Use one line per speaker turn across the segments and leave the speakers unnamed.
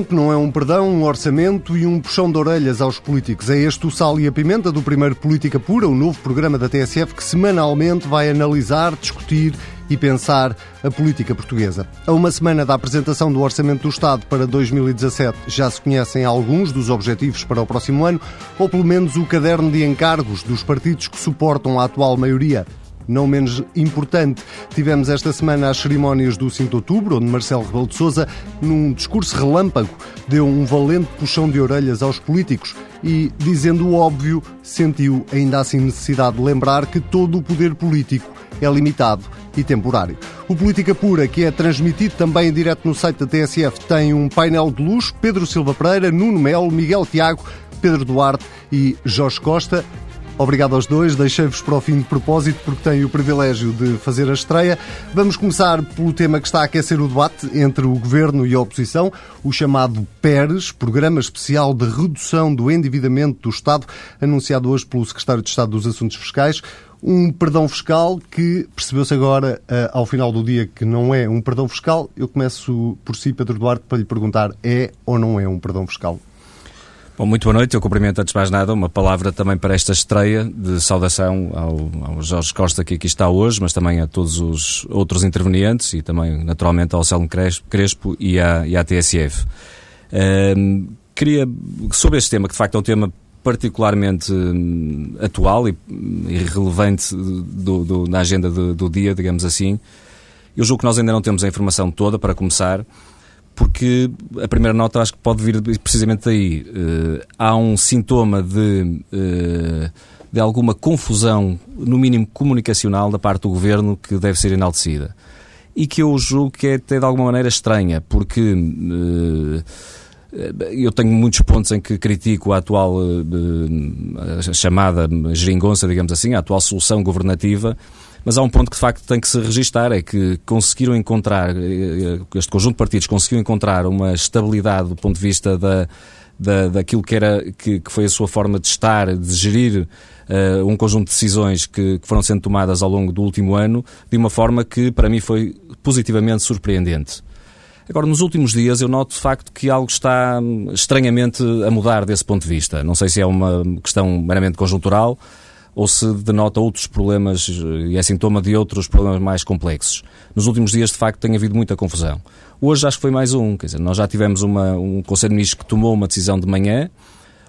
perdão que não é um perdão, um orçamento e um puxão de orelhas aos políticos. É este o Sal e a Pimenta do primeiro Política Pura, o novo programa da TSF que semanalmente vai analisar, discutir e pensar a política portuguesa. A uma semana da apresentação do Orçamento do Estado para 2017 já se conhecem alguns dos objetivos para o próximo ano, ou pelo menos o caderno de encargos dos partidos que suportam a atual maioria não menos importante. Tivemos esta semana as cerimónias do 5 de outubro, onde Marcelo Rebelo de Sousa, num discurso relâmpago, deu um valente puxão de orelhas aos políticos e, dizendo o óbvio, sentiu ainda assim necessidade de lembrar que todo o poder político é limitado e temporário. O Política Pura, que é transmitido também em direto no site da TSF, tem um painel de luz, Pedro Silva Pereira, Nuno Melo, Miguel Tiago, Pedro Duarte e Jorge Costa. Obrigado aos dois, deixei-vos para o fim de propósito porque tenho o privilégio de fazer a estreia. Vamos começar pelo tema que está a aquecer o debate entre o Governo e a oposição, o chamado PERES, Programa Especial de Redução do Endividamento do Estado, anunciado hoje pelo Secretário de Estado dos Assuntos Fiscais. Um perdão fiscal que percebeu-se agora, eh, ao final do dia, que não é um perdão fiscal. Eu começo por si, Pedro Duarte, para lhe perguntar: é ou não é um perdão fiscal?
Bom, muito boa noite. Eu cumprimento antes de mais nada uma palavra também para esta estreia de saudação ao, ao, Jorge Costa que aqui está hoje, mas também a todos os outros intervenientes e também naturalmente ao Selmo Crespo e à, e à TSF. Um, queria, sobre este tema, que de facto é um tema particularmente hum, atual e, e relevante do, do, na agenda do, do dia, digamos assim, eu julgo que nós ainda não temos a informação toda para começar porque a primeira nota acho que pode vir precisamente daí. Uh, há um sintoma de, uh, de alguma confusão, no mínimo comunicacional, da parte do governo que deve ser enaltecida. E que eu julgo que é até de alguma maneira estranha, porque uh, eu tenho muitos pontos em que critico a atual chamada geringonça, digamos assim, a atual solução governativa mas há um ponto que de facto tem que se registar, é que conseguiram encontrar, eh, eh, este conjunto de partidos conseguiu encontrar uma estabilidade do ponto de vista da, da, daquilo que, era, que, que foi a sua forma de estar, de gerir uh, um conjunto de decisões que, que, foram sendo tomadas ao longo do último ano, de uma forma que para mim foi positivamente surpreendente. Agora, nos últimos dias, eu noto de facto que algo está hum, estranhamente a mudar desse ponto de vista. Não sei se é uma questão meramente conjuntural, ou se denota outros problemas e é sintoma de outros problemas mais complexos. Nos últimos dias, de facto, tem havido muita confusão. Hoje acho que foi mais um, quer dizer, nós já tivemos uma, um Conselho de Ministros que tomou uma decisão de manhã,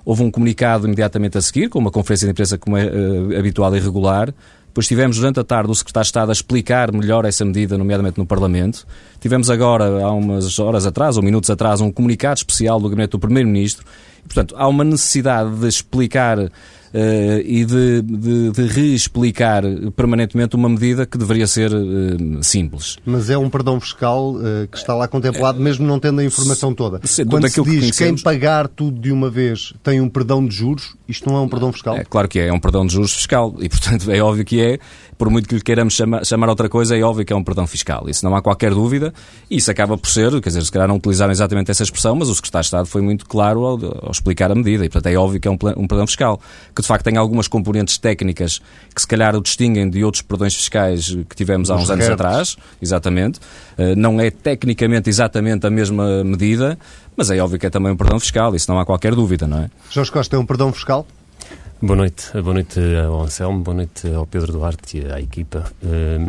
houve um comunicado imediatamente a seguir, com uma conferência de imprensa como é uh, habitual e regular, depois tivemos durante a tarde o Secretário de Estado a explicar melhor essa medida, nomeadamente no Parlamento. Tivemos agora, há umas horas atrás, ou minutos atrás, um comunicado especial do Gabinete do Primeiro-Ministro. Portanto, há uma necessidade de explicar e de, de, de, reexplicar permanentemente uma medida que deveria ser uh, simples.
Mas é um perdão fiscal uh, que está lá contemplado, mesmo não tendo a informação toda. Se, Quando se diz que quem pagar tudo de uma vez tem um perdão de juros, isto não é um perdão fiscal?
É claro que é, é um perdão de juros fiscal e, portanto, é óbvio que é, por muito que lhe queiramos chamar, chamar outra coisa, é óbvio que é um perdão fiscal. Isso não há qualquer dúvida e isso acaba por ser, quer dizer, se calhar não utilizaram exatamente essa expressão, mas o Secretário de Estado foi muito claro ao, ao explicar a medida e, portanto, é óbvio que é um, um perdão fiscal. Que de facto tem algumas componentes técnicas que se calhar o distinguem de outros perdões fiscais que tivemos há uns anos atrás, exatamente. Eh, não é tecnicamente exatamente a mesma medida, mas é óbvio que é também um perdão fiscal, isso não há qualquer dúvida, não é?
Jorge Costa é um perdão fiscal?
Boa noite, boa noite ao Anselmo, boa noite ao Pedro Duarte e à equipa. Eh,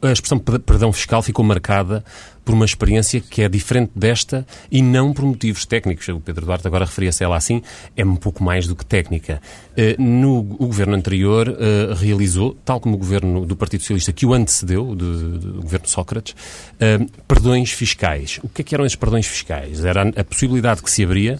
a expressão perdão fiscal ficou marcada por uma experiência que é diferente desta e não por motivos técnicos. O Pedro Duarte agora referia-se a ela assim, é um pouco mais do que técnica. Eh, no o governo anterior eh, realizou, tal como o governo do Partido Socialista que o antecedeu, do, do governo Sócrates, eh, perdões fiscais. O que, é que eram esses perdões fiscais? Era a possibilidade que se abria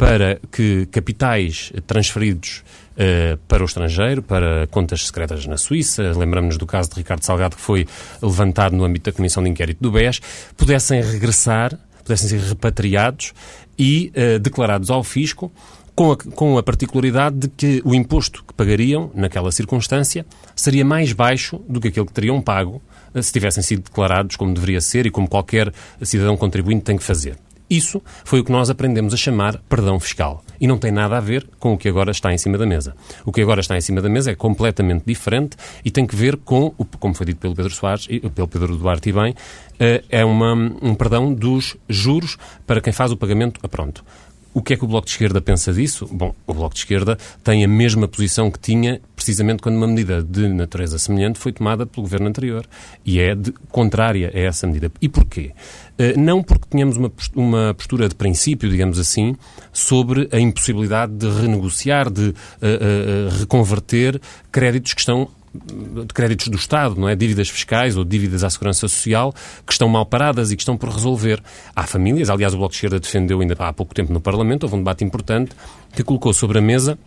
para que capitais transferidos uh, para o estrangeiro, para contas secretas na Suíça, lembramos-nos do caso de Ricardo Salgado que foi levantado no âmbito da Comissão de Inquérito do BES, pudessem regressar, pudessem ser repatriados e uh, declarados ao fisco com a, com a, particularidade de que o imposto que pagariam, naquela circunstância, seria mais baixo do que aquele que teriam pago eh, se tivessem sido declarados como deveria ser e como qualquer cidadão contribuinte tem que fazer. Isso foi o que nós aprendemos a chamar perdão fiscal. E não tem nada a ver com o que agora está em cima da mesa. O que agora está em cima da mesa é completamente diferente e tem que ver com, como foi dito pelo Pedro Soares, pelo Pedro Duarte e bem, eh, é uma, um perdão dos juros para quem faz o pagamento a pronto. O que é que o Bloco de Esquerda pensa disso? Bom, o Bloco de Esquerda tem a mesma posição que tinha precisamente quando uma medida de natureza semelhante foi tomada pelo governo anterior. E é de, contrária a essa medida. E porquê? Uh, não porque tenhamos uma, uma postura de princípio, digamos assim, sobre a impossibilidade de renegociar, de uh, uh, reconverter créditos que estão de créditos do Estado, não é? Dívidas fiscais ou dívidas à segurança social que estão mal paradas e que estão por resolver. Há famílias, aliás, o Bloco de Esquerda defendeu ainda há pouco tempo no Parlamento, houve um debate importante que colocou sobre a mesa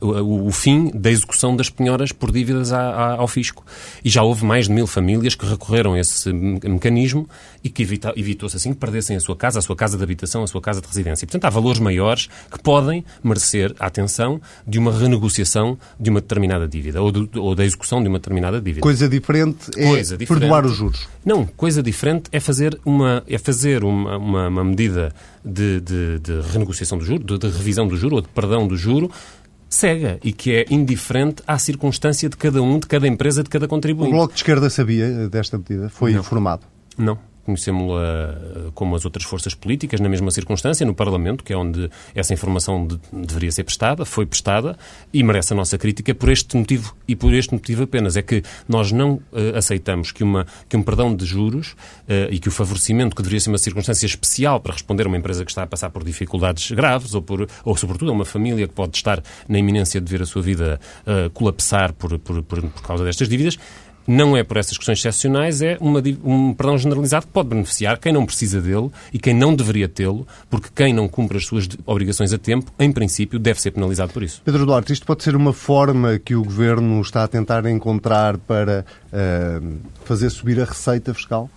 o, fim da execução das penhoras por dívidas ao fisco. E já houve mais de mil famílias que recorreram a esse mecanismo e que evitou-se assim que perdessem a sua casa, a sua casa de habitação, a sua casa de residência. E, portanto, há valores maiores que podem merecer a atenção de uma renegociação de uma determinada dívida ou, do, ou da execução de uma determinada dívida.
Coisa diferente é coisa diferente, perdoar os juros.
Não, coisa diferente é fazer uma, é fazer uma, uma, uma medida de, de, de renegociação do juro, de, de revisão do juro ou de perdão do juro cega e que é indiferente à circunstância de cada um, de cada empresa, de cada contribuinte.
O Bloco de Esquerda sabia desta medida? Foi Não. informado?
Não conhecemos-la como as outras forças políticas, na mesma circunstância, no Parlamento, que é onde essa informação de, deveria ser prestada, foi prestada e merece a nossa crítica por este motivo e por este motivo apenas. É que nós não uh, aceitamos que, uma, que um perdão de juros uh, e que o favorecimento, que deveria ser uma circunstância especial para responder a uma empresa que está a passar por dificuldades graves ou, por, ou sobretudo, a uma família que pode estar na iminência de ver a sua vida uh, colapsar por, por, por, por causa destas dívidas, não é por essas questões excepcionais, é uma, um perdão generalizado que pode beneficiar quem não precisa dele e quem não deveria tê-lo, porque quem não cumpre as suas obrigações a tempo, em princípio, deve ser penalizado por isso.
Pedro Duarte, isto pode ser uma forma que o Governo está a tentar encontrar para uh, fazer subir a receita fiscal?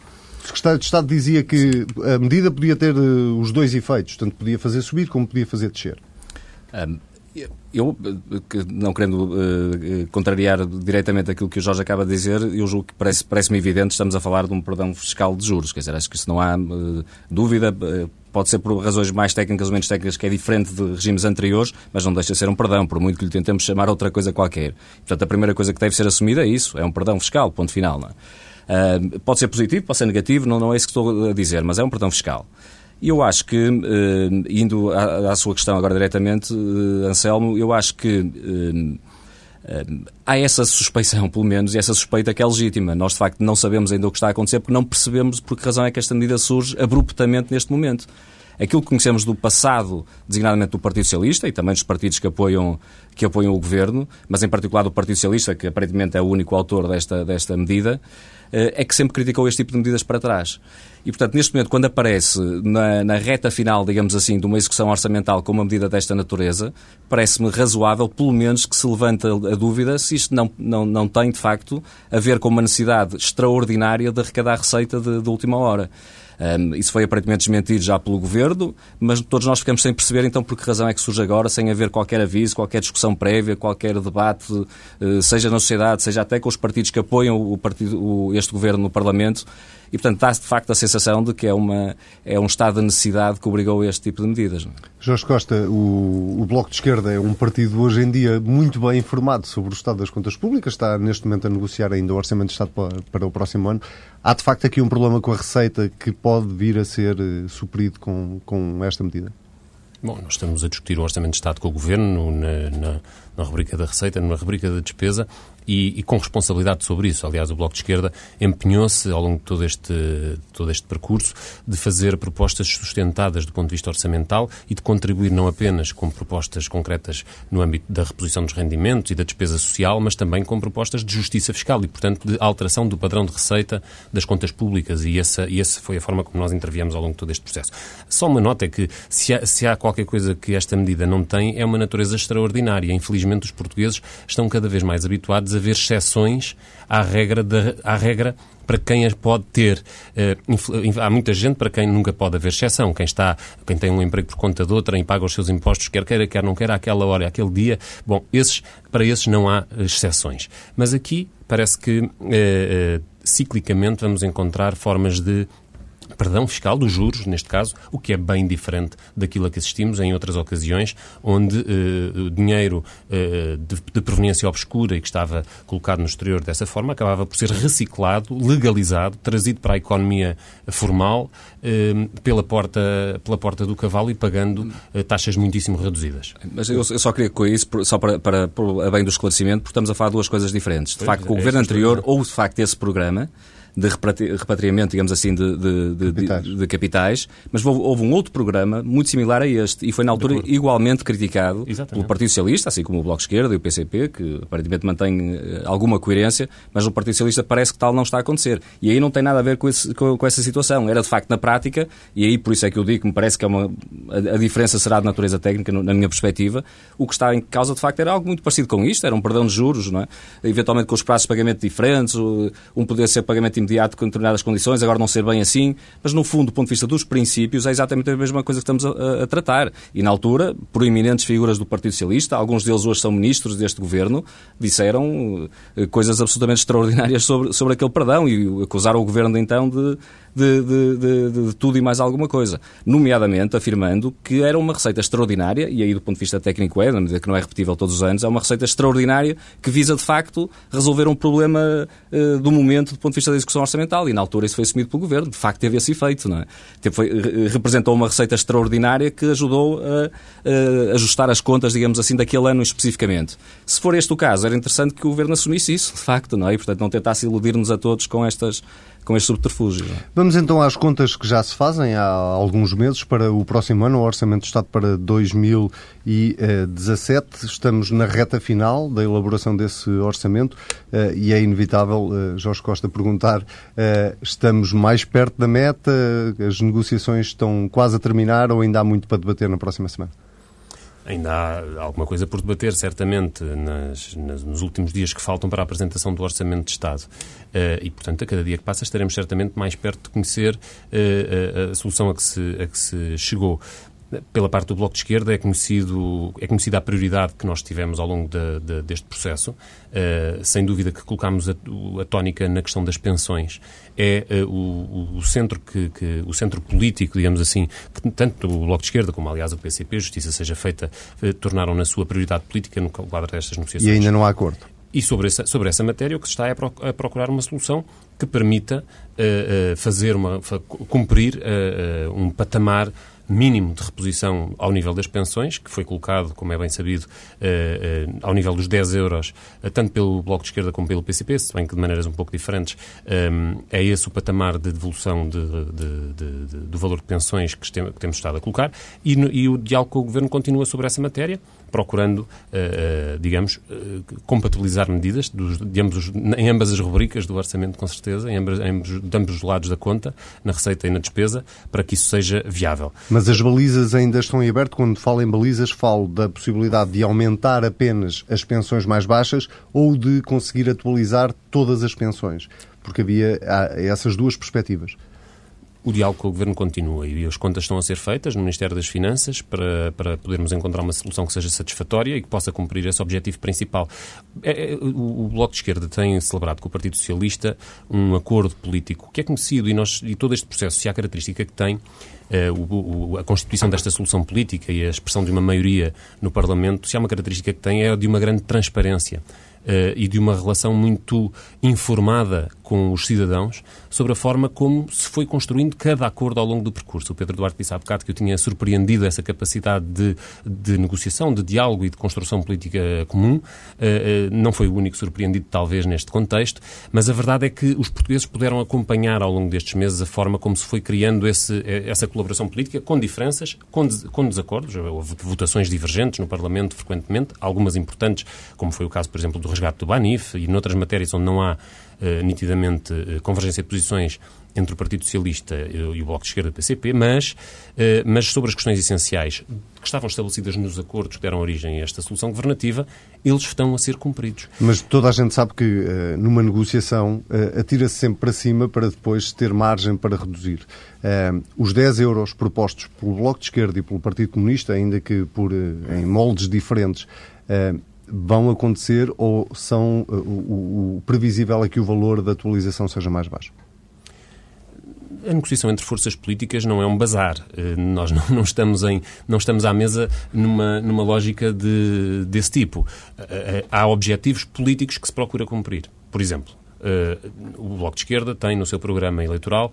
O secretário de Estado dizia que a medida podia ter uh, os dois efeitos, tanto podia fazer subir como podia fazer descer.
Um, eu, não querendo uh, contrariar diretamente aquilo que o Jorge acaba de dizer, eu julgo que parece-me parece evidente, estamos a falar de um perdão fiscal de juros. Quer dizer, acho que isso não há uh, dúvida. Uh, pode ser por razões mais técnicas ou menos técnicas, que é diferente de regimes anteriores, mas não deixa de ser um perdão, por muito que lhe tentemos chamar outra coisa qualquer. Portanto, a primeira coisa que deve ser assumida é isso, é um perdão fiscal, ponto final. É? pode ser positivo, pode ser negativo, não, não é isso que estou a dizer, mas é um perdão fiscal. E eu acho que, eh, indo à, sua questão agora diretamente, eh, Anselmo, eu acho que eh, há essa suspeição, pelo menos, e essa suspeita que é legítima. Nós, de facto, não sabemos ainda o que está a acontecer porque não percebemos por que razão é que esta medida surge abruptamente neste momento. Aquilo que conhecemos do passado, designadamente do Partido Socialista e também dos partidos que apoiam, que apoiam o Governo, mas em particular do Partido Socialista, que aparentemente é o único autor desta, desta medida, é que sempre criticou este tipo de medidas para trás. E, portanto, neste momento, quando aparece na, na reta final, digamos assim, de uma execução orçamental com uma medida desta natureza, parece-me razoável, pelo menos, que se levante a, dúvida se isto não, não, não tem, de facto, a ver com uma necessidade extraordinária de arrecadar receita de, de última hora. Um, isso foi aparentemente desmentido já pelo Governo, mas todos nós ficamos sem perceber então por que razão é que surge agora, sem haver qualquer aviso, qualquer discussão prévia, qualquer debate, uh, seja na sociedade, seja até com os partidos que apoiam o partido, o, este Governo no Parlamento, e, portanto, dá-se de facto a sensação de que é, uma, é um estado de necessidade que obrigou a este tipo de medidas. Não? É?
Jorge Costa, o, o, Bloco de Esquerda é um partido hoje em dia muito bem informado sobre o estado das contas públicas, está neste momento a negociar ainda o Orçamento de Estado para, o próximo ano. Há de facto aqui um problema com a receita que pode vir a ser uh, suprido com, com esta medida?
Bom, nós estamos a discutir o Orçamento de Estado com o Governo na, na, na rubrica da receita, na rubrica da despesa e, e, com responsabilidade sobre isso. Aliás, o Bloco de Esquerda empenhou-se ao longo de todo este, todo este percurso de fazer propostas sustentadas do ponto de vista orçamental e de contribuir não apenas com propostas concretas no âmbito da reposição dos rendimentos e da despesa social, mas também com propostas de justiça fiscal e, portanto, de alteração do padrão de receita das contas públicas. E essa, e essa foi a forma como nós interviemos ao longo de todo este processo. Só uma nota é que, se há, se há qualquer coisa que esta medida não tem, é uma natureza extraordinária. Infelizmente, os portugueses estão cada vez mais habituados haver exceções à regra, de, à regra para quem as pode ter. Uh, há muita gente para quem nunca pode haver exceção. Quem está, quem tem um emprego por conta de outra e paga os seus impostos, quer queira, quer não queira, àquela hora, àquele dia. Bom, esses, para esses não há exceções. Mas aqui parece que uh, uh, ciclicamente vamos encontrar formas de perdão fiscal dos juros, neste caso, o que é bem diferente daquilo a que assistimos em outras ocasiões, onde uh, dinheiro uh, de, de, proveniência obscura e que estava colocado no exterior dessa forma acabava por ser reciclado, legalizado, trazido para a economia formal uh, pela, porta, pela porta do cavalo e pagando taxas muitíssimo reduzidas.
Mas eu, eu, só queria com isso, só para, para, para a bem do esclarecimento, porque estamos a falar de duas coisas diferentes. De pois, facto, é, o governo anterior, ou de facto esse programa, de repatriamento, digamos assim, de, de, de, capitais. de capitais, mas houve, houve, um outro programa muito similar a este e foi na altura igualmente criticado Exatamente. pelo Partido Socialista, assim como o Bloco de Esquerda e o PCP, que aparentemente mantém eh, alguma coerência, mas o Partido Socialista parece que tal não está a acontecer. E aí não tem nada a ver com, esse, com, com essa situação. Era de facto na prática, e aí por isso é que eu digo que me parece que é uma, a, a diferença será de natureza técnica, na minha perspectiva. O que está em causa de facto era algo muito parecido com isto, era um perdão de juros, não é? eventualmente com os prazos de pagamento diferentes, um poder ser pagamento imediato com determinadas condições, agora não ser bem assim, mas no fundo, do ponto de vista dos princípios, é exatamente a mesma coisa que estamos a, a tratar. E na altura, proeminentes figuras do Partido Socialista, alguns deles hoje são ministros deste governo, disseram eh, coisas absolutamente extraordinárias sobre, sobre aquele perdão e acusaram o governo então de de, de, de, de, tudo e mais alguma coisa. Nomeadamente afirmando que era uma receita extraordinária, e aí do ponto de vista técnico é, na medida que não é repetível todos os anos, é uma receita extraordinária que visa de facto resolver um problema uh, do momento do ponto de vista da execução orçamental. E na altura isso foi assumido pelo Governo. De facto teve esse efeito. Não é? foi, representou uma receita extraordinária que ajudou a, a ajustar as contas, digamos assim, daquele ano especificamente. Se for este o caso, era interessante que o Governo assumisse isso, de facto, não é? E, portanto, não tentasse iludir-nos a todos com estas com este subterfúgio. É?
Vamos então às contas que já se fazem há alguns meses para o próximo ano, o Orçamento de Estado para 2017. Estamos na reta final da elaboração desse orçamento eh, e é inevitável, eh, Jorge Costa, perguntar: eh, estamos mais perto da meta? As negociações estão quase a terminar ou ainda há muito para debater na próxima semana?
Ainda há alguma coisa por debater, certamente, nas, nas, nos últimos dias que faltam para a apresentação do Orçamento de Estado. Uh, e, portanto, a cada dia que passa estaremos certamente mais perto de conhecer uh, a, a, solução a que, se, a que se chegou pela parte do Bloco de Esquerda é, conhecido, é conhecida a prioridade que nós tivemos ao longo de, de, deste processo. Uh, sem dúvida que colocámos a, a, tónica na questão das pensões. É uh, o, o, centro que, que, o centro político, digamos assim, que tanto o Bloco de Esquerda como, aliás, o PCP, justiça seja feita, uh, tornaram na sua prioridade política no quadro destas negociações.
E ainda não há acordo.
E sobre essa, sobre essa matéria, o que se está é a procurar uma solução que permita fazer uma, cumprir um patamar mínimo de reposição ao nível das pensões, que foi colocado, como é bem sabido, uh, uh, ao nível dos 10 euros, uh, tanto pelo Bloco de Esquerda como pelo PCP, se bem que de maneiras um pouco diferentes, é esse o patamar de devolução de, de, de, do valor de pensões que, temos estado a colocar e, no, e o diálogo com o Governo continua sobre essa matéria procurando, digamos, compatibilizar medidas dos, ambos, em ambas as rubricas do orçamento, com certeza, em em ambos, de ambos os lados da conta, na receita e na despesa, para que isso seja viável.
Mas as balizas ainda estão em aberto. Quando falo em balizas, falo da possibilidade de aumentar apenas as pensões mais baixas ou de conseguir atualizar todas as pensões. Porque havia essas duas perspectivas.
O diálogo com o Governo continua e as contas estão a ser feitas no Ministério das Finanças para, para podermos encontrar uma solução que seja satisfatória e que possa cumprir esse objetivo principal. É, é o, o, Bloco de Esquerda tem celebrado com o Partido Socialista um acordo político que é conhecido e, nós, e todo este processo, se há característica que tem, Uh, o, o, a constituição desta solução política e a expressão de uma maioria no Parlamento, se há uma característica que tem, é de uma grande transparência e de uma relação muito informada com os cidadãos sobre a forma como se foi construindo cada acordo ao longo do percurso. O Pedro Duarte disse há bocado que eu tinha surpreendido essa capacidade de, de negociação, de diálogo e de construção política comum. Uh, uh, não foi o único surpreendido, talvez, neste contexto, mas a verdade é que os portugueses puderam acompanhar ao longo destes meses a forma como se foi criando esse, essa colaboração política, com diferenças, com, des, com desacordos. Houve votações divergentes no Parlamento frequentemente, algumas importantes, como foi o caso, por exemplo, do resgate do Banif e noutras matérias onde não há uh, nitidamente uh, convergência de posições entre o Partido Socialista e o Bloco de Esquerda, PCP, mas, uh, mas sobre as questões essenciais que estavam estabelecidas nos acordos que deram origem a esta solução governativa, eles estão a ser cumpridos.
Mas toda a gente sabe que numa negociação atira-se sempre para cima para depois ter margem para reduzir. os 10 euros propostos pelo Bloco de Esquerda e pelo Partido Comunista, ainda que por, em moldes diferentes, vão acontecer ou são uh, o, o, previsível é que o valor da atualização seja mais baixo?
A negociação entre forças políticas não é um bazar. Nós não, não, estamos, em, não estamos à mesa numa, numa lógica de, desse tipo. Há objetivos políticos que se procura cumprir. Por exemplo, o Bloco de Esquerda tem no seu programa eleitoral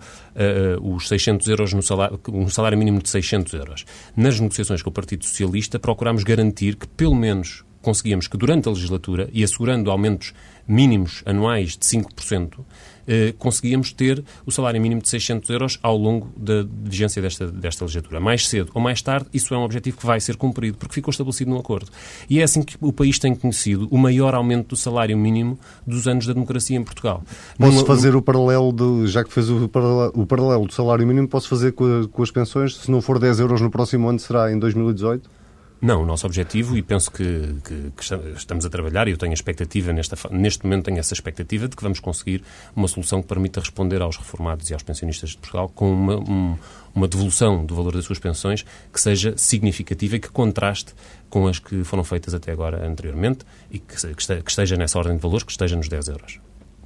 os 600 euros no salário, um salário mínimo de 600 euros. Nas negociações com o Partido Socialista procuramos garantir que pelo menos conseguíamos que durante a legislatura e assegurando aumentos mínimos anuais de 5%, eh, conseguíamos ter o salário mínimo de 600 euros ao longo da vigência desta, desta legislatura. Mais cedo ou mais tarde, isso é um objetivo que vai ser cumprido, porque ficou estabelecido no acordo. E é assim que o país tem conhecido o maior aumento do salário mínimo dos anos da democracia em Portugal.
Posso Numa, fazer o paralelo, de, já que fez o paralelo, o paralelo do salário mínimo, posso fazer com, a, com as pensões? Se não for 10 euros no próximo ano, será em 2018?
Não, o nosso objetivo, e penso que, que, que, estamos a trabalhar, e eu tenho a expectativa, nesta, neste momento tenho essa expectativa de que vamos conseguir uma solução que permita responder aos reformados e aos pensionistas de Portugal com uma, um, uma devolução do valor das suas pensões que seja significativa e que contraste com as que foram feitas até agora anteriormente e que, que esteja nessa ordem de valores, que esteja nos 10 euros.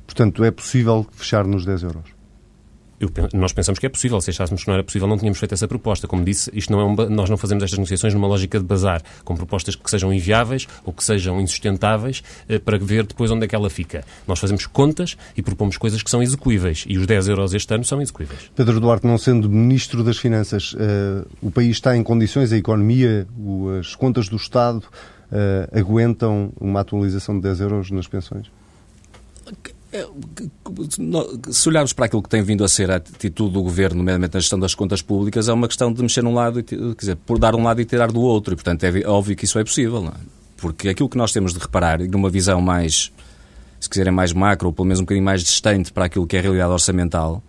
Portanto, é possível fechar nos 10 euros?
Eu, nós pensamos que é possível. Se achássemos que não era possível, não tínhamos feito essa proposta. Como disse, isto não é um, nós não fazemos estas negociações numa lógica de bazar, com propostas que sejam inviáveis ou que sejam insustentáveis eh, para ver depois onde é que ela fica. Nós fazemos contas e propomos coisas que são execuíveis. E os 10 euros este ano são execuíveis.
Pedro Duarte, não sendo Ministro das Finanças, uh, o país está em condições, a economia, as contas do Estado uh, aguentam uma atualização de 10 euros nas pensões?
É, se olharmos para aquilo que tem vindo a ser a atitude do Governo, nomeadamente na gestão das contas públicas, é uma questão de mexer num lado, quer dizer, por dar um lado e tirar do outro. E, portanto, é óbvio que isso é possível. É? Porque aquilo que nós temos de reparar, numa visão mais, se quiserem, mais macro, ou pelo menos um bocadinho mais distante para aquilo que é a realidade orçamental,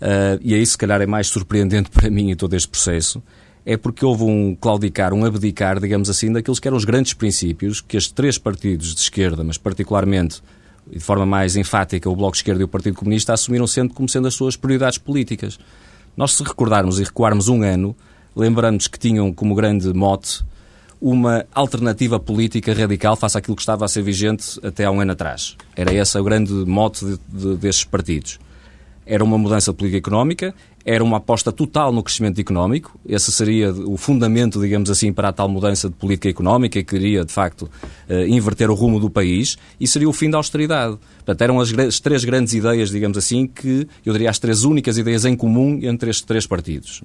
uh, e aí se calhar é mais surpreendente para mim em todo este processo, é porque houve um claudicar, um abdicar, digamos assim, daqueles que eram os grandes princípios que estes três partidos de esquerda, mas particularmente e de forma mais enfática o Bloco de Esquerda e o Partido Comunista assumiram sendo como sendo as suas prioridades políticas. Nós, se recordarmos e recuarmos um ano, lembramos que tinham como grande mote uma alternativa política radical face àquilo que estava a ser vigente até há um ano atrás. Era esse o grande mote de, de, destes partidos. Era uma mudança política económica, era uma aposta total no crescimento económico. Esse seria o fundamento, digamos assim, para a tal mudança de política económica que queria, de facto, eh, inverter o rumo do país e seria o fim da austeridade. Portanto, eram as, as três grandes ideias, digamos assim, que eu diria as três únicas ideias em comum entre estes três partidos.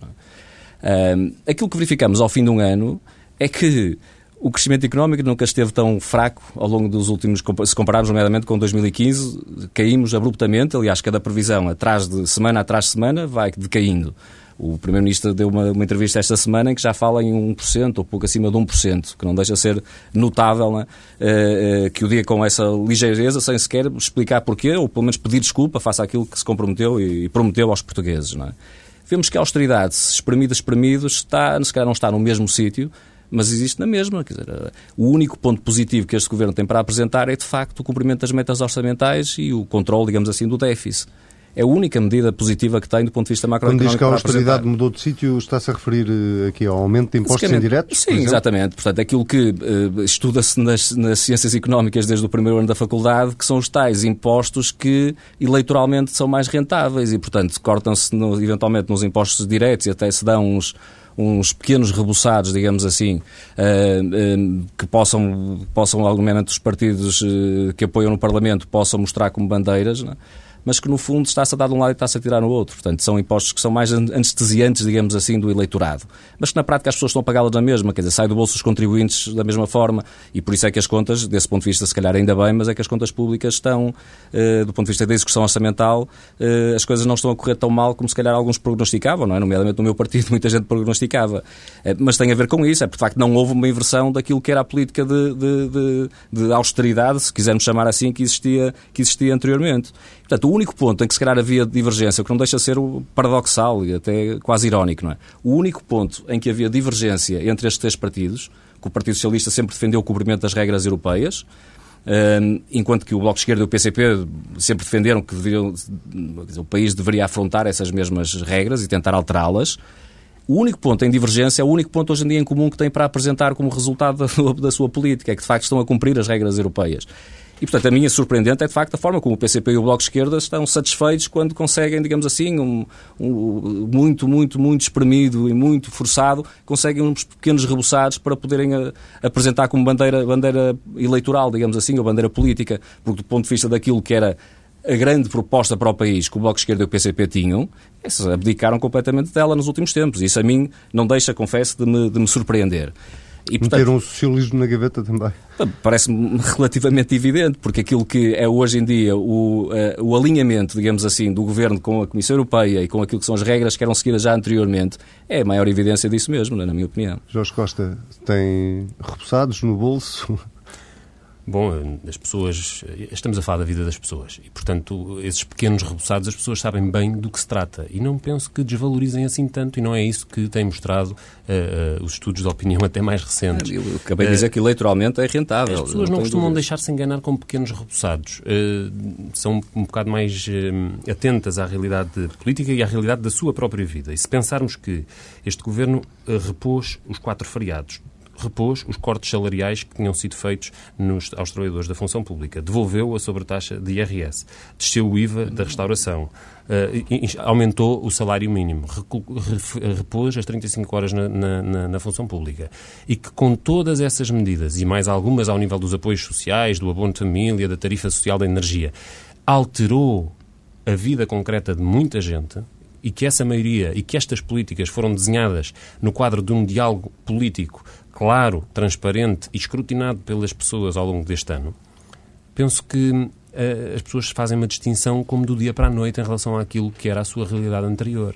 É? aquilo que verificamos ao fim de um ano é que o crescimento económico nunca esteve tão fraco ao longo dos últimos, se compararmos nomeadamente com 2015, caímos abruptamente, aliás, cada previsão, atrás de semana atrás de semana, vai decaindo. O Primeiro-Ministro deu uma, uma, entrevista esta semana em que já fala em 1%, ou pouco acima de 1%, que não deixa de ser notável uh, que o dia com essa ligeireza, sem sequer explicar porquê, ou pelo menos pedir desculpa face àquilo que se comprometeu e, e prometeu aos portugueses. É? Vemos que a austeridade, espremida, espremido, está, se calhar não está no mesmo sítio, mas existe na mesma. Quer dizer, o único ponto positivo que este Governo tem para apresentar é, de facto, o cumprimento das metas orçamentais e o controle, digamos assim, do déficit. É a única medida positiva que tem do ponto de vista macroeconómico.
Quando diz que a austeridade mudou de sítio, está-se a referir eh, aqui ao aumento de impostos indiretos?
Sim, exatamente. Portanto, aquilo que uh, estuda-se nas, nas, ciências económicas desde o primeiro ano da faculdade, que são os tais impostos que eleitoralmente são mais rentáveis e, portanto, cortam-se no, eventualmente nos impostos diretos e até se dão uns, uns pequenos rebuçados, digamos assim, uh, uh, que possam, possam, argumentar os partidos uh, que apoiam no Parlamento, possam mostrar como bandeiras, não é? Mas que no fundo está-se a dar de um lado e está-se a tirar no outro. Portanto, são impostos que são mais anestesiantes, digamos assim, do eleitorado. Mas que na prática as pessoas estão a pagá-los da mesma, quer dizer, sai do bolso dos contribuintes da mesma forma e por isso é que as contas, desse ponto de vista, se calhar ainda bem, mas é que as contas públicas estão, eh, do ponto de vista da execução orçamental, eh, as coisas não estão a correr tão mal como se calhar alguns prognosticavam, não é? Nomeadamente no meu partido muita gente prognosticava. Eh, mas tem a ver com isso, é porque de facto não houve uma inversão daquilo que era a política de, de, de, de austeridade, se quisermos chamar assim, que existia, que existia anteriormente. Portanto, o único ponto em que se calhar havia divergência, o que não deixa de ser paradoxal e até quase irónico, não é? O único ponto em que havia divergência entre estes três partidos, que o Partido Socialista sempre defendeu o cumprimento das regras europeias, enquanto que o Bloco de Esquerda e o PCP sempre defenderam que deveriam, o país deveria afrontar essas mesmas regras e tentar alterá-las. O único ponto em divergência é o único ponto hoje em dia em comum que tem para apresentar como resultado da sua política, é que de facto estão a cumprir as regras europeias. E, portanto, a minha surpreendente é, de facto, a forma como o PCP e o Bloco de Esquerda estão satisfeitos quando conseguem, digamos assim, um, um, muito, muito, muito espremido e muito forçado, conseguem uns pequenos rebuçados para poderem a, eh, apresentar como bandeira, bandeira eleitoral, digamos assim, ou bandeira política, porque do ponto de vista daquilo que era a grande proposta para o país que o Bloco de Esquerda e o PCP tinham, essas abdicaram completamente dela nos últimos tempos. Isso a mim não deixa, confesso, de me, de me surpreender.
E, portanto, Meter um socialismo na gaveta também.
Parece-me relativamente evidente, porque aquilo que é hoje em dia o, uh, o alinhamento, digamos assim, do Governo com a Comissão Europeia e com aquilo que são as regras que eram seguidas já anteriormente, é a maior evidência disso mesmo, na minha opinião.
Jorge Costa tem repousados no bolso
Bom, as pessoas. Estamos a falar da vida das pessoas e, portanto, esses pequenos reboçados, as pessoas sabem bem do que se trata e não penso que desvalorizem assim tanto e não é isso que têm mostrado uh, uh, os estudos de opinião até mais recentes.
Eu acabei de dizer que eleitoralmente é rentável.
As pessoas não, não costumam deixar-se enganar com pequenos reboçados. Uh, são um bocado mais atentas à realidade política e à realidade da sua própria vida. E se pensarmos que este governo repôs os quatro feriados, repôs os cortes salariais que tinham sido feitos nos, aos trabalhadores da função pública, devolveu a sobretaxa de IRS, desceu o IVA da restauração, uh, aumentou o salário mínimo, repôs as 35 horas na, na, na, função pública. E que com todas essas medidas, e mais algumas ao nível dos apoios sociais, do abono de família, da tarifa social da energia, alterou a vida concreta de muita gente, e que essa maioria e que estas políticas foram desenhadas no quadro de um diálogo político claro, transparente e escrutinado pelas pessoas ao longo deste ano, penso que uh, as pessoas fazem uma distinção como do dia para a noite em relação àquilo que era a sua realidade anterior.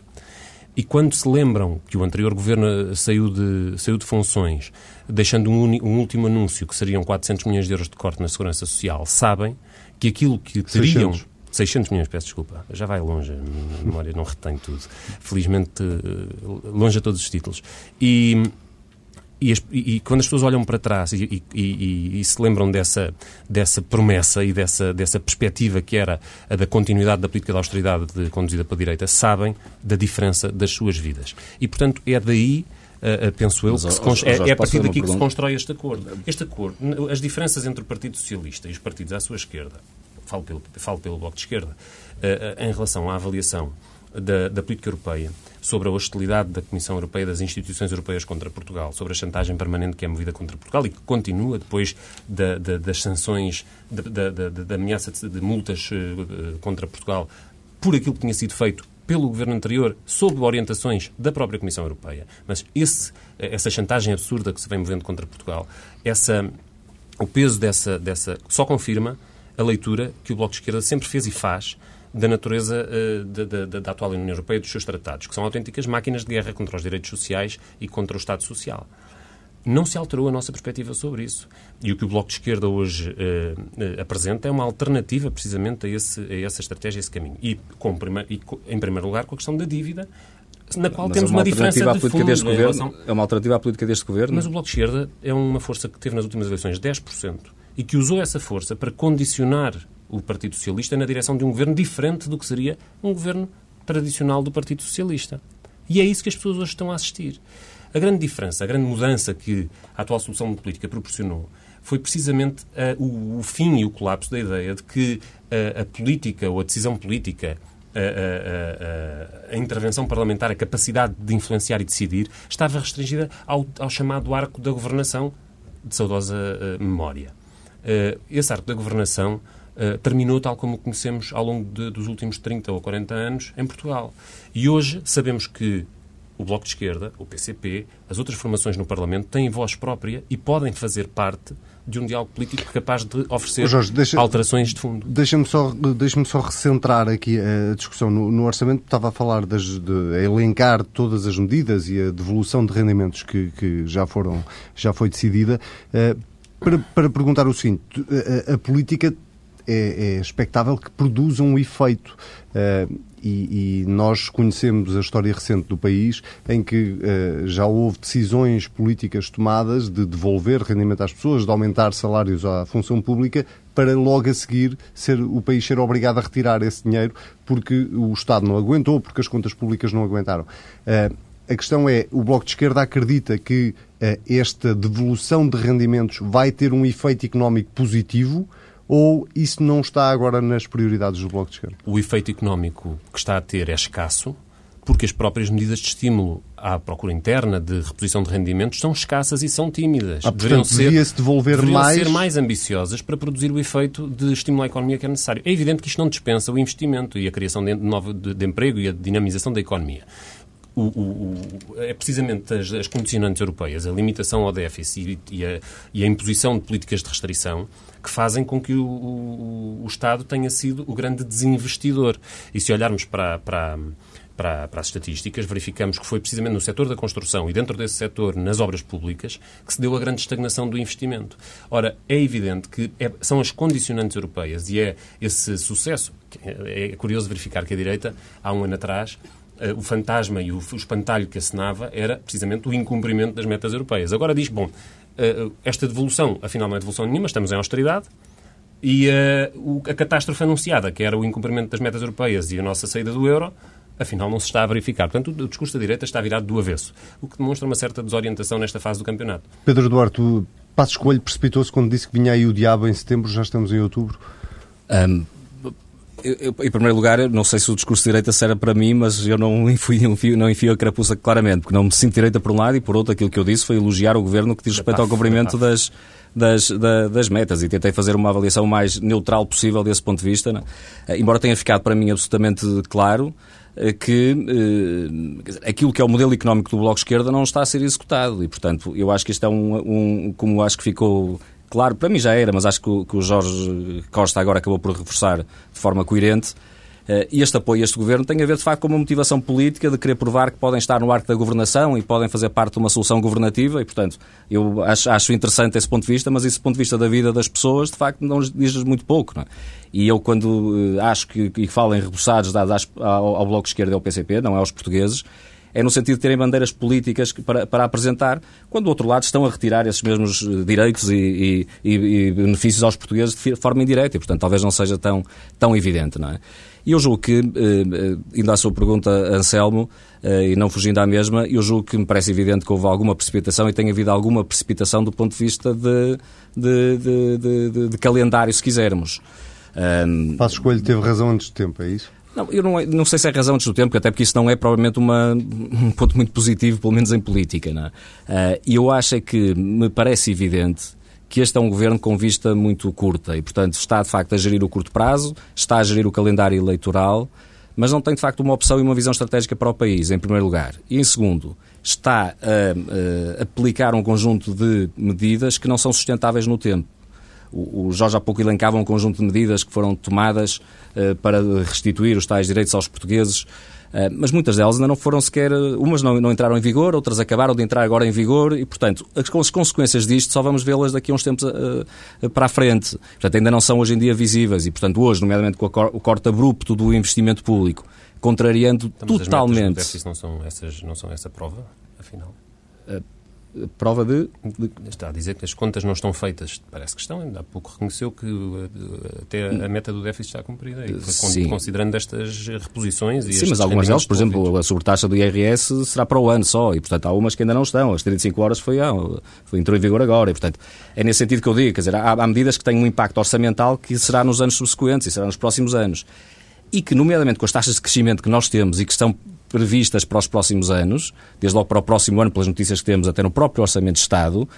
E quando se lembram que o anterior governo saiu de, saiu de funções, deixando um, um, último anúncio que seriam 400 milhões de euros de corte na Segurança Social, sabem que aquilo que teriam... 600. 600 milhões, peço desculpa. Já vai longe, a memória não retém tudo. Felizmente, eh, longe a todos os títulos. E, e, as, e, quando as pessoas olham para trás e, e, e, se lembram dessa, dessa promessa e dessa, dessa perspectiva que era a da continuidade da política de austeridade de, conduzida pela direita, sabem da diferença das suas vidas. E, portanto, é daí Uh, penso eu, Mas, que se é, é, a partir daqui que se constrói este acordo. Este acordo, as diferenças entre o Partido Socialista e os partidos à sua esquerda, falo pelo, falo pelo Bloco de Esquerda, uh, em relação à avaliação da, da política europeia, sobre a hostilidade da Comissão Europeia, das instituições europeias contra Portugal, sobre a chantagem permanente que é movida contra Portugal e que continua depois da, da, das sanções, da, da ameaça de, multas uh, contra Portugal por aquilo que tinha sido feito pelo governo anterior, sob orientações da própria Comissão Europeia. Mas esse, essa chantagem absurda que se vem movendo contra Portugal, essa, o peso dessa, dessa só confirma a leitura que o Bloco de Esquerda sempre fez e faz da natureza uh, da, da, da, atual União Europeia e dos seus tratados, que são autênticas máquinas de guerra contra os direitos sociais e contra o Estado Social. Não se alterou a nossa perspectiva sobre isso. E o que o Bloco de Esquerda hoje uh, uh, apresenta é uma alternativa, precisamente, a, esse, a essa estratégia, a esse caminho. E, com, e com, em primeiro lugar, com a questão da dívida, na qual
mas
temos
é uma,
uma diferença de fundo.
Deste governo, relação... É uma alternativa à política deste governo?
Mas o Bloco de Esquerda é uma força que teve nas últimas eleições 10% e que usou essa força para condicionar o Partido Socialista na direção de um governo diferente do que seria um governo tradicional do Partido Socialista. E é isso que as pessoas hoje estão a assistir. A grande diferença, a grande mudança que a atual solução política proporcionou foi precisamente uh, o, o, fim e o colapso da ideia de que uh, a política ou a decisão política, a, a, intervenção parlamentar, a capacidade de influenciar e decidir, estava restringida ao, ao chamado arco da governação de saudosa uh, memória. esse arco da governação Uh, terminou tal como o conhecemos ao longo de, dos últimos 30 ou 40 anos em Portugal. E hoje sabemos que o Bloco de Esquerda, o PCP, as outras formações no Parlamento têm voz própria e podem fazer parte de um diálogo político capaz de oferecer Jorge, deixa, alterações de fundo.
Deixa-me só, deixa só recentrar aqui a discussão. No, no orçamento estava a falar das, de elencar todas as medidas e a devolução de rendimentos que, que já, foram, já foi decidida. Uh, para, para perguntar o seguinte, a, a política é, é expectável que produza um efeito. Uh, e, e, nós conhecemos a história recente do país em que uh, já houve decisões políticas tomadas de devolver rendimento às pessoas, de aumentar salários à função pública, para logo a seguir ser, o país ser obrigado a retirar esse dinheiro porque o Estado não aguentou, porque as contas públicas não aguentaram. Uh, a questão é, o Bloco de Esquerda acredita que esta devolução de rendimentos vai ter um efeito económico positivo ou isso não está agora nas prioridades do Bloco de Esquerda?
O efeito económico que está a ter é escasso, porque as próprias medidas de estímulo à procura interna de reposição de rendimentos são escassas e são tímidas.
Ah, portanto, devia-se devolver
deveriam
mais...
ser mais ambiciosas para produzir o efeito de estímulo à economia que é necessário. É evidente que isto não dispensa o investimento e a criação de, novo, de, de emprego e a dinamização da economia. O, o, o, é precisamente as, as, condicionantes europeias, a limitação ao déficit e, e, a, e, a, imposição de políticas de restrição que fazem com que o, Estado tenha sido o grande desinvestidor. E se olharmos para, para para, para, as estatísticas, verificamos que foi precisamente no setor da construção e dentro desse setor, nas obras públicas, que se deu a grande estagnação do investimento. Ora, é evidente que é, são as condicionantes europeias e é esse sucesso. É, é curioso verificar que a direita, há um ano atrás, o fantasma e o, espantalho que acenava era precisamente o incumprimento das metas europeias. Agora diz, bom, eh, esta devolução, afinal não é devolução nenhuma, estamos em austeridade, e uh, a catástrofe anunciada, que era o incumprimento das metas europeias e a nossa saída do euro, afinal não se está a verificar. Portanto, o discurso da direita está virado do avesso, o que demonstra uma certa desorientação nesta fase do campeonato.
Pedro Duarte, o Passo Escolho precipitou-se quando disse que vinha aí o diabo em setembro, já estamos em outubro.
Um, eu, em primeiro lugar, não sei se o discurso de direita será para mim, mas eu não enfio, enfio, não enfio a carapuça claramente, porque não me sinto direita por um lado e por outro aquilo que eu disse foi elogiar o governo que diz respeito ao cumprimento das, das, da, das metas e tentei fazer uma avaliação mais neutral possível desse ponto de vista, é? embora tenha ficado para mim absolutamente claro eh, que eh, aquilo que é o modelo económico do Bloco de Esquerda não está a ser executado e, portanto, eu acho que isto é um, um como acho que ficou claro, para mim já era, mas acho que o, que o Jorge Costa agora acabou por reforçar de forma coerente, Uh, este apoio a este governo tem a ver, de facto, com uma motivação política de querer provar que podem estar no arco da governação e podem fazer parte de uma solução governativa e, portanto, eu acho, acho interessante esse ponto de vista, mas esse ponto de vista da vida das pessoas, de facto, não diz muito pouco. É? E eu, quando uh, acho que, que falo em reforçados dados ao, ao Bloco de Esquerda e ao PCP, não é aos portugueses, é no sentido de terem bandeiras políticas para, para apresentar, quando do outro lado estão a retirar esses mesmos eh, direitos e, e, e benefícios aos portugueses de forma indireta e, portanto, talvez não seja tão, tão evidente, não é? E eu julgo que, ainda eh, à sua pergunta, Anselmo, eh, e não fugindo à mesma, eu julgo que me parece evidente que houve alguma precipitação e tem havido alguma precipitação do ponto de vista de, de, de, de, de calendário, se quisermos.
Passo Escolho teve razão antes do tempo, é isso?
Não, eu não, não sei se é razão antes do tempo, até porque isso não é provavelmente uma, um ponto muito positivo, pelo menos em política. Não é? uh, eu acho é que me parece evidente que este é um governo com vista muito curta e, portanto, está de facto a gerir o curto prazo, está a gerir o calendário eleitoral, mas não tem de facto uma opção e uma visão estratégica para o país, em primeiro lugar. E, em segundo, está a, a aplicar um conjunto de medidas que não são sustentáveis no tempo. O, Jorge há pouco elencava um conjunto de medidas que foram tomadas uh, para restituir os tais direitos aos portugueses, uh, mas muitas delas ainda não foram sequer. Umas não, não, entraram em vigor, outras acabaram de entrar agora em vigor e, portanto, as, as consequências disto só vamos vê-las daqui a uns tempos uh, para a frente. Portanto, ainda não são hoje em dia visíveis e, portanto, hoje, nomeadamente com o corte abrupto do investimento público, contrariando então, totalmente.
As não são, essas, não são essa prova, afinal?
Prova de, de,
Está a dizer que as contas não estão feitas. Parece que estão. Ainda há pouco reconheceu que eh, até a meta do déficit está cumprida. E Sim. considerando estas reposições. E
Sim, mas algumas delas, por exemplo, a sobretaxa do IRS será para o ano só. E, portanto, há umas que ainda não estão. As 35 horas foi, ah, foi entrou em vigor agora. E, portanto, é nesse sentido que eu digo. Quer dizer, há, há medidas que têm um impacto orçamental que será nos anos subsequentes e será nos próximos anos. E que, nomeadamente com as taxas de crescimento que nós temos e que estão previstas para os próximos anos, desde logo para o próximo ano, pelas notícias que temos, até no próprio Orçamento de Estado,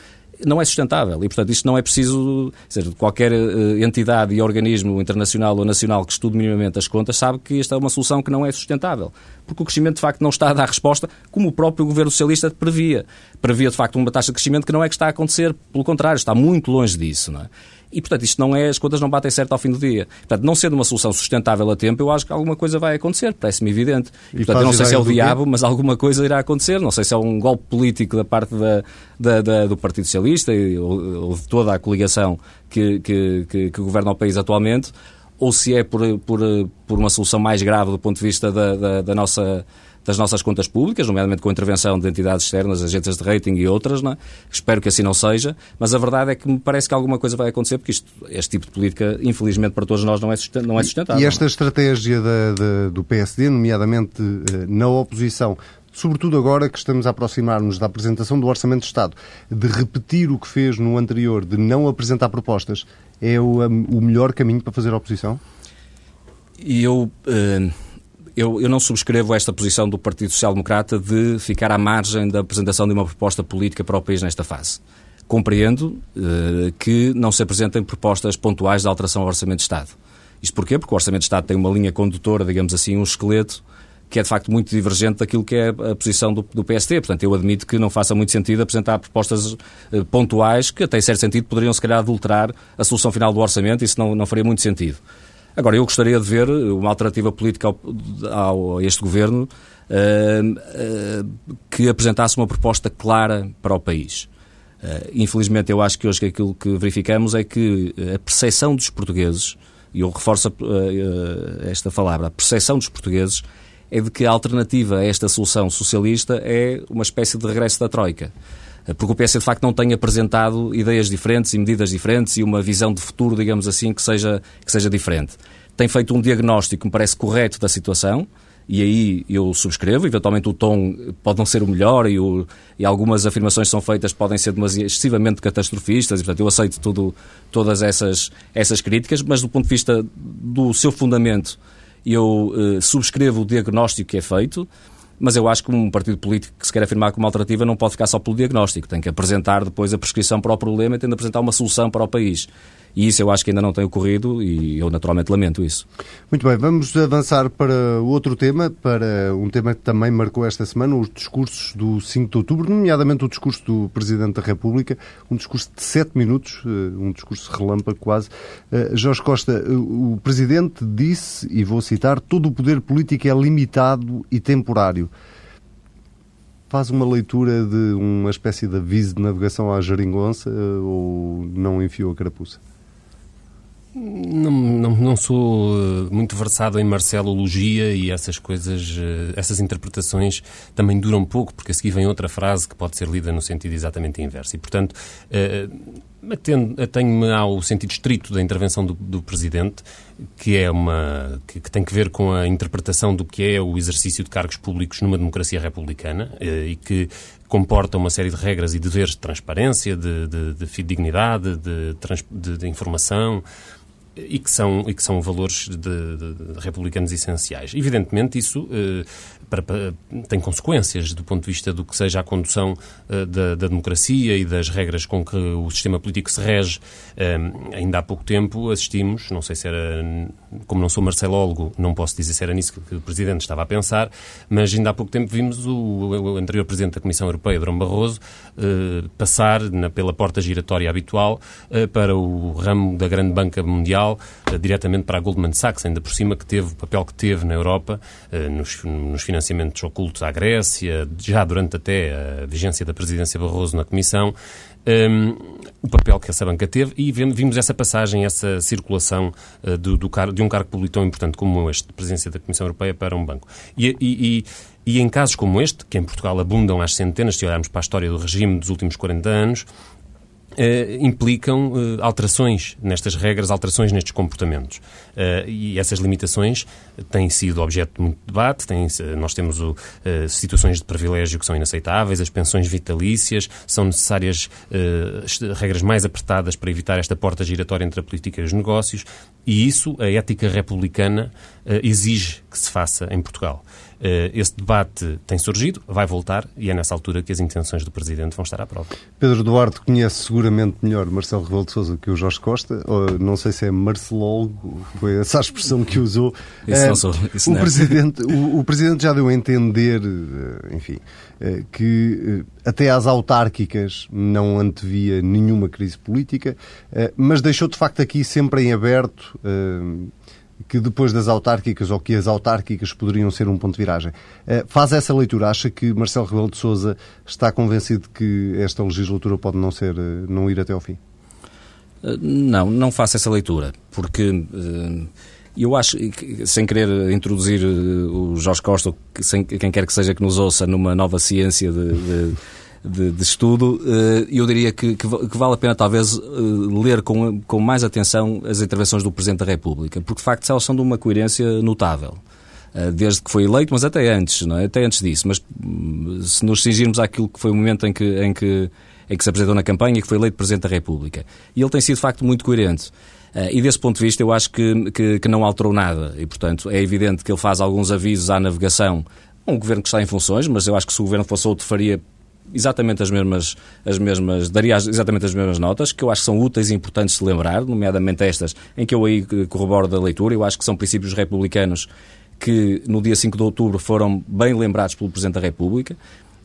não é sustentável. E, portanto, isto não é preciso. Seja, qualquer uh, entidade e organismo internacional ou nacional que estude minimamente as contas sabe que esta é uma solução que não é sustentável. Porque o crescimento, de facto, não está a dar resposta como o próprio governo socialista previa. Previa, de facto, uma taxa de crescimento que não é que está a acontecer, pelo contrário, está muito longe disso. Não é? E, portanto, isto não é, as contas não batem certo ao fim do dia. Portanto, não sendo uma solução sustentável a tempo, eu acho que alguma coisa vai acontecer, parece-me evidente. E, portanto, eu não sei se é o diabo, mas alguma coisa irá acontecer. Não sei se é um golpe político da parte da, da, da do Partido Socialista ou, ou, de toda a coligação que, que, que, que governa o país atualmente, ou se é por, por, por uma solução mais grave do ponto de vista da, da, da nossa das nossas contas públicas, nomeadamente com a intervenção de entidades externas, agências de rating e outras, não é? Espero que assim não seja, mas a verdade é que me parece que alguma coisa vai acontecer, porque isto, este tipo de política, infelizmente para todos nós, não é, não é sustentável.
E esta estratégia da, da, do PSD, nomeadamente eh, na oposição, sobretudo agora que estamos a aproximar-nos da apresentação do Orçamento de Estado, de repetir o que fez no anterior, de não apresentar propostas, é o, o melhor caminho para fazer oposição?
Eu, eh, eu, eu não subscrevo esta posição do Partido Social Democrata de ficar à margem da apresentação de uma proposta política para o país nesta fase. Compreendo eh, que não se apresentem propostas pontuais de alteração ao Orçamento de Estado. Isto porquê? Porque o Orçamento de Estado tem uma linha condutora, digamos assim, um esqueleto, que é de facto muito divergente daquilo que é a posição do, do PST. Portanto, eu admito que não faça muito sentido apresentar propostas eh, pontuais que, até em certo sentido, poderiam se calhar adulterar a solução final do orçamento, isso não, não faria muito sentido. Agora, eu gostaria de ver uma alternativa política ao, ao, a este governo uh, uh, que apresentasse uma proposta clara para o país. Uh, infelizmente, eu acho que hoje aquilo que verificamos é que a percepção dos portugueses, e eu reforço esta palavra, a percepção dos portugueses é de que a alternativa a esta solução socialista é uma espécie de regresso da Troika porque o PS de facto não tem apresentado ideias diferentes e medidas diferentes e uma visão de futuro, digamos assim, que seja, que seja diferente. Tem feito um diagnóstico que me parece correto da situação, e aí eu subscrevo, eventualmente o tom pode não ser o melhor e, o, e algumas afirmações que são feitas podem ser excessivamente catastrofistas, e portanto eu aceito tudo, todas essas, essas críticas, mas do ponto de vista do seu fundamento eu eh, subscrevo o diagnóstico que é feito, mas eu acho que um partido político que se quer afirmar como alternativa não pode ficar só pelo diagnóstico, tem que apresentar depois a prescrição para o problema e tem de apresentar uma solução para o país. E isso eu acho que ainda não tem ocorrido e eu naturalmente lamento isso.
Muito bem, vamos avançar para outro tema, para um tema que também marcou esta semana, os discursos do 5 de outubro, nomeadamente o discurso do Presidente da República, um discurso de 7 minutos, eh, um discurso relâmpago quase. Eh, Jorge Costa, eh, o Presidente disse, e vou citar, todo o poder político é limitado e temporário faz uma leitura de uma espécie de aviso de navegação à geringonça ou não enfiou a carapuça?
Não, não, não, sou eh, muito versado em marcelologia e essas coisas, eh, essas interpretações também duram pouco, porque a seguir vem outra frase que pode ser lida no sentido exatamente inverso. E, portanto, eh, atenho-me ao sentido estrito da intervenção do, do Presidente, que é uma que, que, tem que ver com a interpretação do que é o exercício de cargos públicos numa democracia republicana e que comporta uma série de regras e deveres de transparência, de, de, de de, de, de informação, e que são, e que são valores de, de, republicanos essenciais. Evidentemente, isso eh, para, para, tem consequências do ponto de vista do que seja a condução eh, da, da, democracia e das regras com que o sistema político se rege. Eh, ainda há pouco tempo assistimos, não sei se era, como não sou marcelólogo, não posso dizer se era nisso que, o Presidente estava a pensar, mas ainda há pouco tempo vimos o, o anterior Presidente da Comissão Europeia, Dom Barroso, passar na, pela porta giratória habitual para o ramo da grande banca mundial uh, diretamente para a Goldman Sachs, ainda por cima que teve o papel que teve na Europa nos, nos, financiamentos ocultos à Grécia, já durante até a vigência da presidência Barroso na Comissão, um, ehm, o papel que essa banca teve e vimos essa passagem, essa circulação uh, do, do car de um cargo público tão importante como este, de presidência da Comissão Europeia, para um banco. E, e, e, e em casos como este, que em Portugal abundam às centenas, se olharmos para a história do regime dos últimos 40 anos, Uh, implicam uh, alterações nestas regras, alterações nestes comportamentos. Uh, e essas limitações têm sido objeto de muito debate. Têm, nós temos o, situações de privilégio que são inaceitáveis, as pensões vitalícias, são necessárias regras mais apertadas para evitar esta porta giratória entre a política e os negócios. E isso a ética republicana exige que se faça em Portugal. Eh, esse debate tem surgido, vai voltar e é nessa altura que as intenções do Presidente vão estar à prova.
Pedro Duarte conhece seguramente melhor Marcelo Rebelo de Sousa que o Jorge Costa, ou, não sei se é marcelólogo, foi essa a expressão que usou.
Isso não eh, sou, isso
o,
não.
Presidente, o, o, Presidente já deu a entender, eh, enfim, que até às autárquicas não antevia nenhuma crise política, mas deixou de facto aqui sempre em aberto que depois das autárquicas ou que as autárquicas poderiam ser um ponto de viragem. Eh, faz essa leitura? Acha que Marcelo Rebelo de Sousa está convencido que esta legislatura pode não ser, eh, não ir até ao fim?
Eh, não, não faço essa leitura, porque eu acho, sem querer introduzir o Jorge Costa, sem quem quer que seja que nos ouça, numa nova ciência de, de de, de estudo, eh, eu diria que, que, vale a pena talvez eh, ler com, com mais atenção as intervenções do Presidente da República, porque de facto elas são de uma coerência notável. desde que foi eleito, mas até antes, não é? até antes disso. Mas hum, se nos cingirmos àquilo que foi o momento em que, em que, em que se apresentou na campanha e que foi eleito Presidente da República. E ele tem sido, de facto, muito coerente. E desse ponto de vista eu acho que, que, que, não alterou nada e, portanto, é evidente que ele faz alguns avisos à navegação um governo que está em funções, mas eu acho que se o governo fosse outro faria exatamente as mesmas, as mesmas, daria exatamente as mesmas notas, que eu acho que são úteis e importantes de lembrar, nomeadamente estas, em que eu aí corroboro da leitura, eu acho que são princípios republicanos que no dia 5 de outubro foram bem lembrados pelo Presidente da República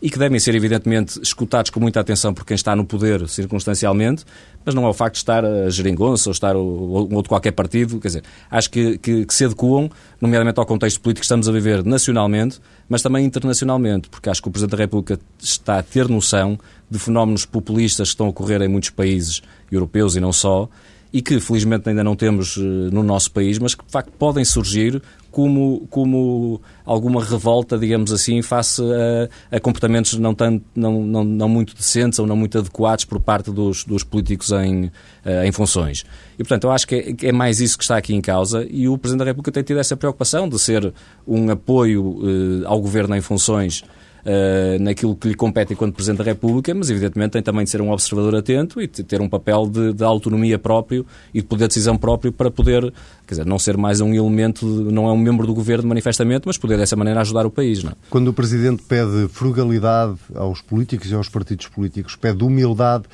e que devem ser, evidentemente, escutados com muita atenção por quem está no poder circunstancialmente, mas não é o facto de estar a geringonça ou estar um outro qualquer partido, quer dizer, acho que, que, que se adequam, nomeadamente ao contexto político que estamos a viver nacionalmente, mas também internacionalmente, porque acho que o Presidente da República está a ter noção de fenómenos populistas que estão a ocorrer em muitos países europeus e não só, e que felizmente ainda não temos eh, no nosso país, mas que de facto podem surgir como, como alguma revolta, digamos assim, face a, a comportamentos não, tanto, não, não, não, muito decentes ou não muito adequados por parte dos, dos políticos em, eh, em funções. E, portanto, eu acho que é, é, mais isso que está aqui em causa e o Presidente da República tem tido essa preocupação de ser um apoio eh, ao Governo em funções uh, naquilo que lhe compete enquanto Presidente da República, mas evidentemente tem também de ser um observador atento e ter um papel de, de autonomia próprio e de poder de decisão próprio para poder, quer dizer, não ser mais um elemento, não é um membro do Governo manifestamente, mas poder dessa maneira ajudar o país. Não é?
Quando o Presidente pede frugalidade aos políticos e aos partidos políticos, pede humildade,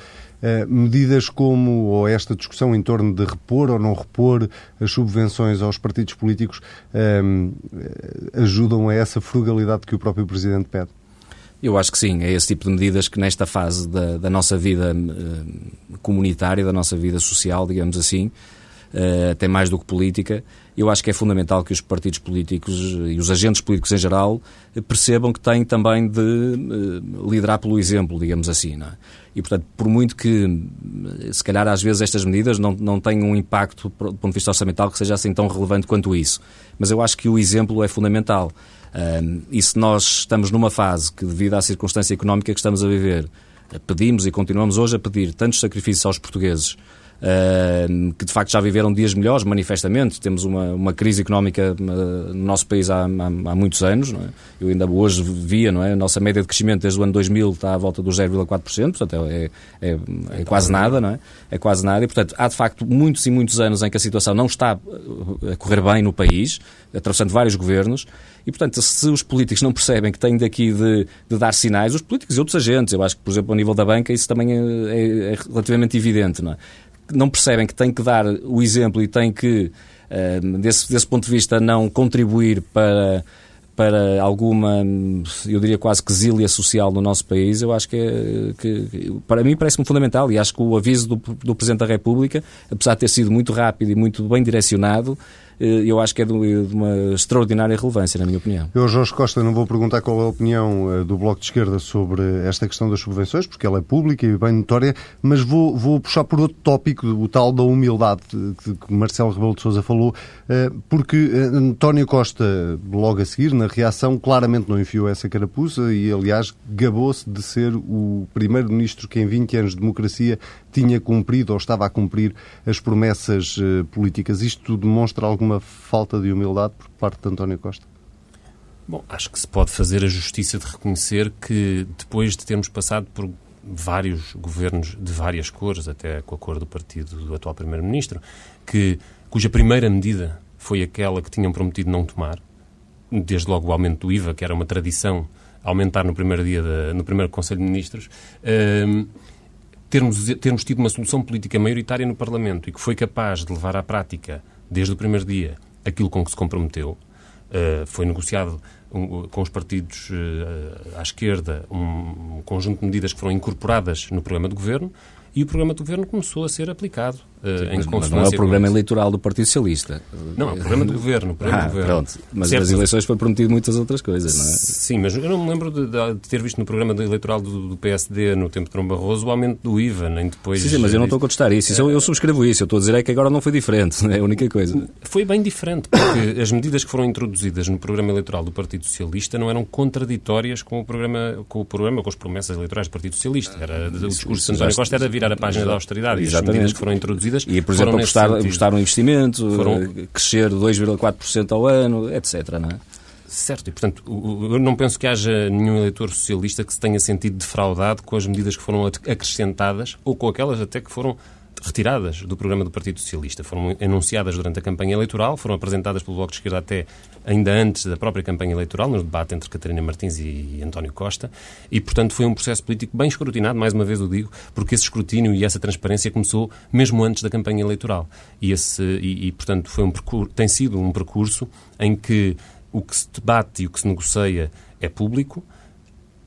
medidas como ou esta discussão em torno de repor ou não repor as subvenções aos partidos políticos uh, ajudam a essa frugalidade que o próprio Presidente pede?
Eu acho que sim, é esse tipo de medidas que nesta fase da, da nossa vida uh, comunitária, da nossa vida social, digamos assim, até mais do que política, eu acho que é fundamental que os partidos políticos e os agentes políticos em geral percebam que têm também de liderar pelo exemplo, digamos assim. Não é? E, portanto, por muito que, se calhar, às vezes estas medidas não, não tenham um impacto, do ponto de vista orçamental, que seja assim tão relevante quanto isso. Mas eu acho que o exemplo é fundamental. Um, e se nós estamos numa fase que, devido à circunstância económica que estamos a viver, pedimos e continuamos hoje a pedir tantos sacrifícios aos portugueses, que de facto já viveram dias melhores, manifestamente. Temos uma, uma crise económica uh, no nosso país há, há, há muitos anos. É? Eu ainda hoje via, não é? A nossa média de crescimento desde o ano 2000 está à volta dos 0,4%, portanto é, é, é, quase nada, não é? É quase nada e, portanto, há de facto muitos e muitos anos em que a situação não está a correr bem no país, atravessando vários governos, e, portanto, se os políticos não percebem que têm daqui de, de dar sinais, os políticos e outros agentes, eu acho que, por exemplo, ao nível da banca, isso também é, é, é relativamente evidente, não é? Não percebem que têm que dar o exemplo e têm que, uh, desse, desse ponto de vista, não contribuir para para alguma, eu diria quase que zília social no nosso país, eu acho que, que para mim parece-me fundamental e acho que o aviso do, do Presidente da República, apesar de ter sido muito rápido e muito bem direcionado, eh, eu acho que é de uma extraordinária relevância, na minha opinião.
Eu, Jorge Costa, não vou perguntar qual é a opinião eh, do Bloco de Esquerda sobre esta questão das subvenções, porque ela é pública e bem notória, mas vou, vou puxar por outro tópico, o tal da humildade que Marcelo Rebelo de Sousa falou, eh, porque António Costa, logo a seguir, na reação, claramente não enfiou essa carapuça e, aliás, gabou-se de ser o primeiro-ministro que em 20 anos de democracia tinha cumprido ou estava a cumprir as promessas políticas. Isto demonstra alguma falta de humildade por parte de António Costa?
Bom, acho que se pode fazer a justiça de reconhecer que depois de termos passado por vários governos de várias cores, até com a cor do partido do atual Primeiro-Ministro, que cuja primeira medida foi aquela que tinham prometido não tomar, desde logo o aumento do IVA, que era uma tradição aumentar no primeiro dia, no primeiro Conselho de Ministros, uh, termos, termos tido uma solução política maioritária no Parlamento e que foi capaz de levar à prática desde o primeiro dia, aquilo com que se comprometeu. Uh, foi negociado um, com os partidos uh, à esquerda um, um conjunto de medidas que foram incorporadas no programa de governo e o programa de governo começou a ser aplicado uh, em
mas não é o programa eleitoral do Partido Socialista.
Não, é o programa de governo. Programa
ah,
de governo.
Pronto. Mas certo. nas eleições foi prometido muitas outras coisas, não é?
Sim, mas eu não me lembro de, de ter visto no programa eleitoral do, do, PSD no tempo de Trump Barroso o aumento do IVA, nem depois...
Sim, sim mas eu não estou a contestar isso. isso eu, eu, subscrevo isso. Eu estou a dizer é que agora não foi diferente. É a única coisa.
Foi bem diferente, porque as medidas que foram introduzidas no programa eleitoral do Partido Socialista não eram contraditórias com o programa, com o programa, com as promessas eleitorais do Partido Socialista. Era, o discurso de António Costa era virar a página da austeridade. E as medidas que foram introduzidas
e, por exemplo, apostar, apostar no investimento, foram... crescer 2,4% ao ano, etc. Não é?
Certo, e portanto, eu não penso que haja nenhum eleitor socialista que se tenha sentido defraudado com as medidas que foram acrescentadas ou com aquelas até que foram retiradas do programa do Partido Socialista. Foram anunciadas durante a campanha eleitoral, foram apresentadas pelo Bloco de Esquerda até ainda antes da própria campanha eleitoral, no debate entre Catarina Martins e António Costa, e, portanto, foi um processo político bem escrutinado, mais uma vez o digo, porque esse escrutínio e essa transparência começou mesmo antes da campanha eleitoral. E, esse, e, e portanto, foi um tem sido um percurso em que o que se debate e o que se negocia é público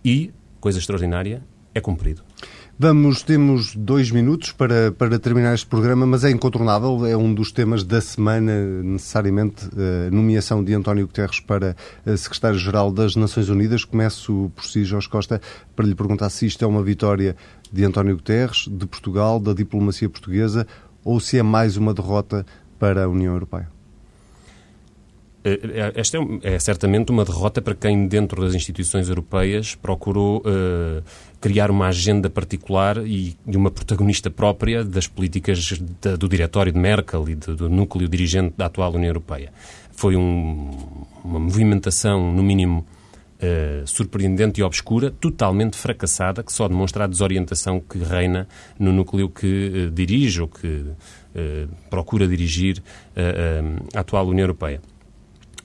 e, coisa extraordinária, é cumprido.
Vamos, temos dois minutos para, para terminar este programa, mas é incontornável, é um dos temas da semana, necessariamente, a nomeação de António Guterres para secretário-geral das Nações Unidas. Começo por si, Jorge Costa, para lhe perguntar se isto é uma vitória de António Guterres, de Portugal, da diplomacia portuguesa, ou se é mais uma derrota para a União Europeia.
Eh, eh, esta é, é, certamente uma derrota para quem, dentro das instituições europeias, procurou uh, criar uma agenda particular e, e, uma protagonista própria das políticas do diretório de Merkel e de, do núcleo dirigente da atual União Europeia. Foi um, uma movimentação, no mínimo, uh, surpreendente e obscura, totalmente fracassada, que só demonstra a desorientação que reina no núcleo que uh, dirige ou que procura dirigir a atual União Europeia.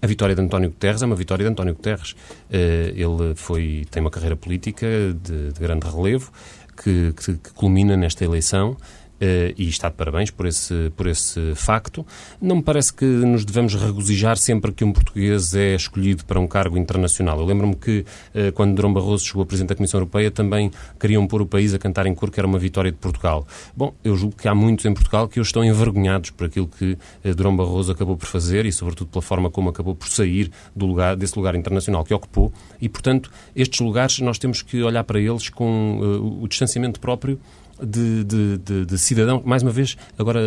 A vitória de António Guterres é uma vitória de António Guterres. Eh, ele foi, tem uma carreira política de, de grande relevo que, que, que culmina nesta eleição Uh, e está de parabéns por esse, por esse facto. Não me parece que nos devemos regozijar sempre que um português é escolhido para um cargo internacional. Eu lembro-me que, uh, quando Durão Barroso chegou a Presidente da Comissão Europeia, também queriam pôr o país a cantar em cor que era uma vitória de Portugal. Bom, eu julgo que há muitos em Portugal que hoje estão envergonhados por aquilo que uh, Durão Barroso acabou por fazer e, sobretudo, pela forma como acabou por sair do lugar, desse lugar internacional que ocupou. E, portanto, estes lugares nós temos que olhar para eles com o distanciamento próprio de, de, de, de cidadão, mais uma vez, agora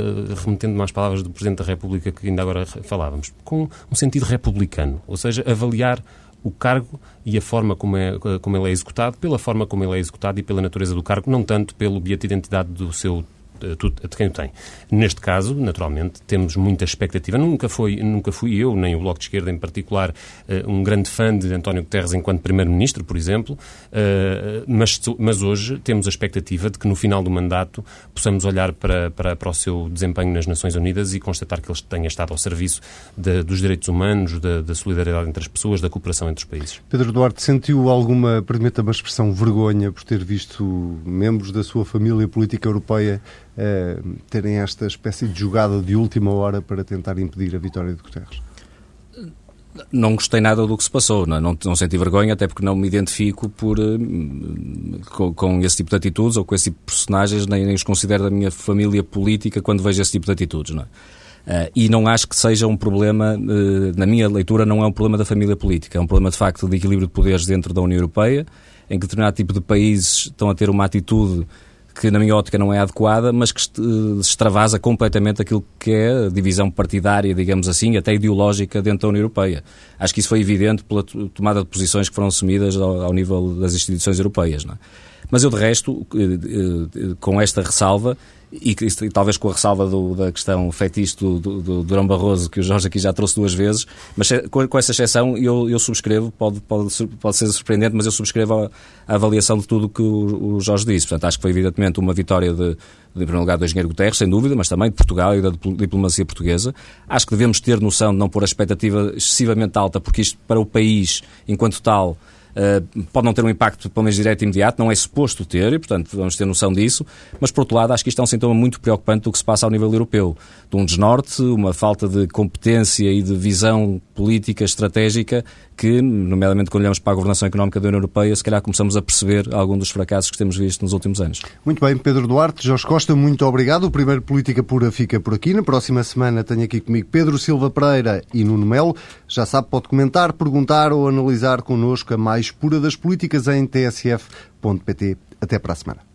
remetendo-me às palavras do Presidente da República que ainda agora falávamos, com um sentido republicano, ou seja, avaliar o cargo e a forma como, é, como ele é executado, pela forma como ele é executado e pela natureza do cargo, não tanto pelo bilhete de identidade do seu de quem o tem. Neste caso, naturalmente, temos muita expectativa. Nunca, foi, nunca fui eu, nem o Bloco de Esquerda em particular, eh, um grande fã de António Guterres enquanto Primeiro-Ministro, por exemplo, eh, mas, mas hoje temos a expectativa de que no final do mandato possamos olhar para, para, para o seu desempenho nas Nações Unidas e constatar que ele tenha estado ao serviço de, dos direitos humanos, da, da solidariedade entre as pessoas, da cooperação entre os países.
Pedro Duarte, sentiu alguma, permita-me a expressão, vergonha por ter visto membros da sua família política europeia uh, terem esta espécie de jogada de última hora para tentar impedir a vitória de Guterres?
Não gostei nada do que se passou, não, é? não, não senti vergonha, até porque não me identifico por, uh, com, com, esse tipo de atitudes ou com esse tipo de personagens, nem, nem os considero da minha família política quando vejo esse tipo de atitudes. Não é? Uh, e não acho que seja um problema, uh, na minha leitura, não é um problema da família política, é um problema de facto de equilíbrio de poderes dentro da União Europeia, em que determinado tipo de países estão a ter uma atitude que na minha ótica não é adequada, mas que extravasa completamente aquilo que é a divisão partidária, digamos assim, até ideológica dentro da União Europeia. Acho que isso foi evidente pela tomada de posições que foram assumidas ao, ao nível das instituições europeias. Não é? Mas eu, de resto, eh, eh, com esta ressalva, e, e, talvez com a ressalva do, da questão fetiche do, do, do Durão Barroso, que o Jorge aqui já trouxe duas vezes, mas com, com essa exceção eu, eu subscrevo, pode, pode, pode ser surpreendente, mas eu subscrevo a, a avaliação de tudo o que o, o, Jorge disse. Portanto, acho que foi evidentemente uma vitória de, de, em primeiro lugar, do engenheiro Guterres, sem dúvida, mas também de Portugal e da diplomacia portuguesa. Acho que devemos ter noção de não pôr a expectativa excessivamente alta, porque isto, para o país, enquanto tal, pode não ter um impacto, pelo menos direto e imediato, não é suposto ter, e portanto vamos ter noção disso, mas por outro lado acho que isto é um sintoma muito preocupante do que se passa ao nível europeu, de um desnorte, uma falta de competência e de visão política estratégica que, nomeadamente quando olhamos para a governação económica da União Europeia, se calhar começamos a perceber algum dos fracassos que temos visto nos últimos anos.
Muito bem, Pedro Duarte, Jorge Costa, muito obrigado. O primeiro Política Pura fica por aqui. Na próxima semana tenho aqui comigo Pedro Silva Pereira e Nuno Melo. Já sabe, pode comentar, perguntar ou analisar connosco a mais pura das políticas em tsf.pt. Até para a semana.